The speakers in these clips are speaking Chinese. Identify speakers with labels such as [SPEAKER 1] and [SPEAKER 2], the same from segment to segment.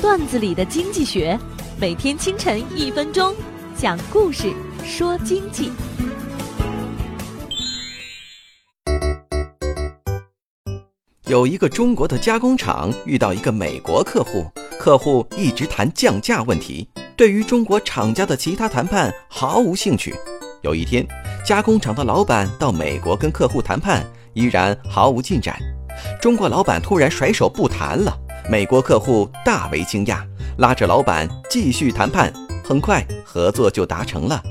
[SPEAKER 1] 段子里的经济学，每天清晨一分钟，讲故事说经济。
[SPEAKER 2] 有一个中国的加工厂遇到一个美国客户，客户一直谈降价问题，对于中国厂家的其他谈判毫无兴趣。有一天，加工厂的老板到美国跟客户谈判，依然毫无进展。中国老板突然甩手不谈了，美国客户大为惊讶，拉着老板继续谈判。很快，合作就达成了。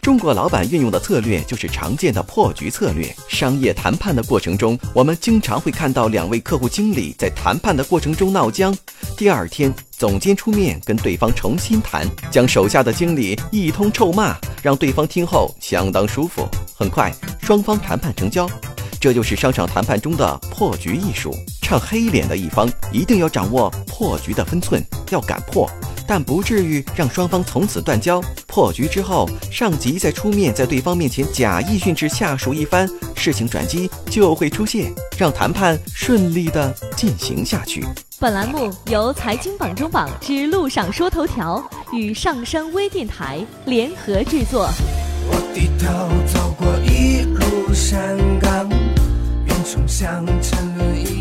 [SPEAKER 2] 中国老板运用的策略就是常见的破局策略。商业谈判的过程中，我们经常会看到两位客户经理在谈判的过程中闹僵。第二天，总监出面跟对方重新谈，将手下的经理一通臭骂，让对方听后相当舒服。很快，双方谈判成交。这就是商场谈判中的破局艺术。唱黑脸的一方一定要掌握破局的分寸，要敢破。但不至于让双方从此断交。破局之后，上级再出面在对方面前假意训斥下属一番，事情转机就会出现，让谈判顺利的进行下去。
[SPEAKER 1] 本栏目由财经榜中榜之路上说头条与上山微电台联合制作。我低头走过一路山总想沉沦。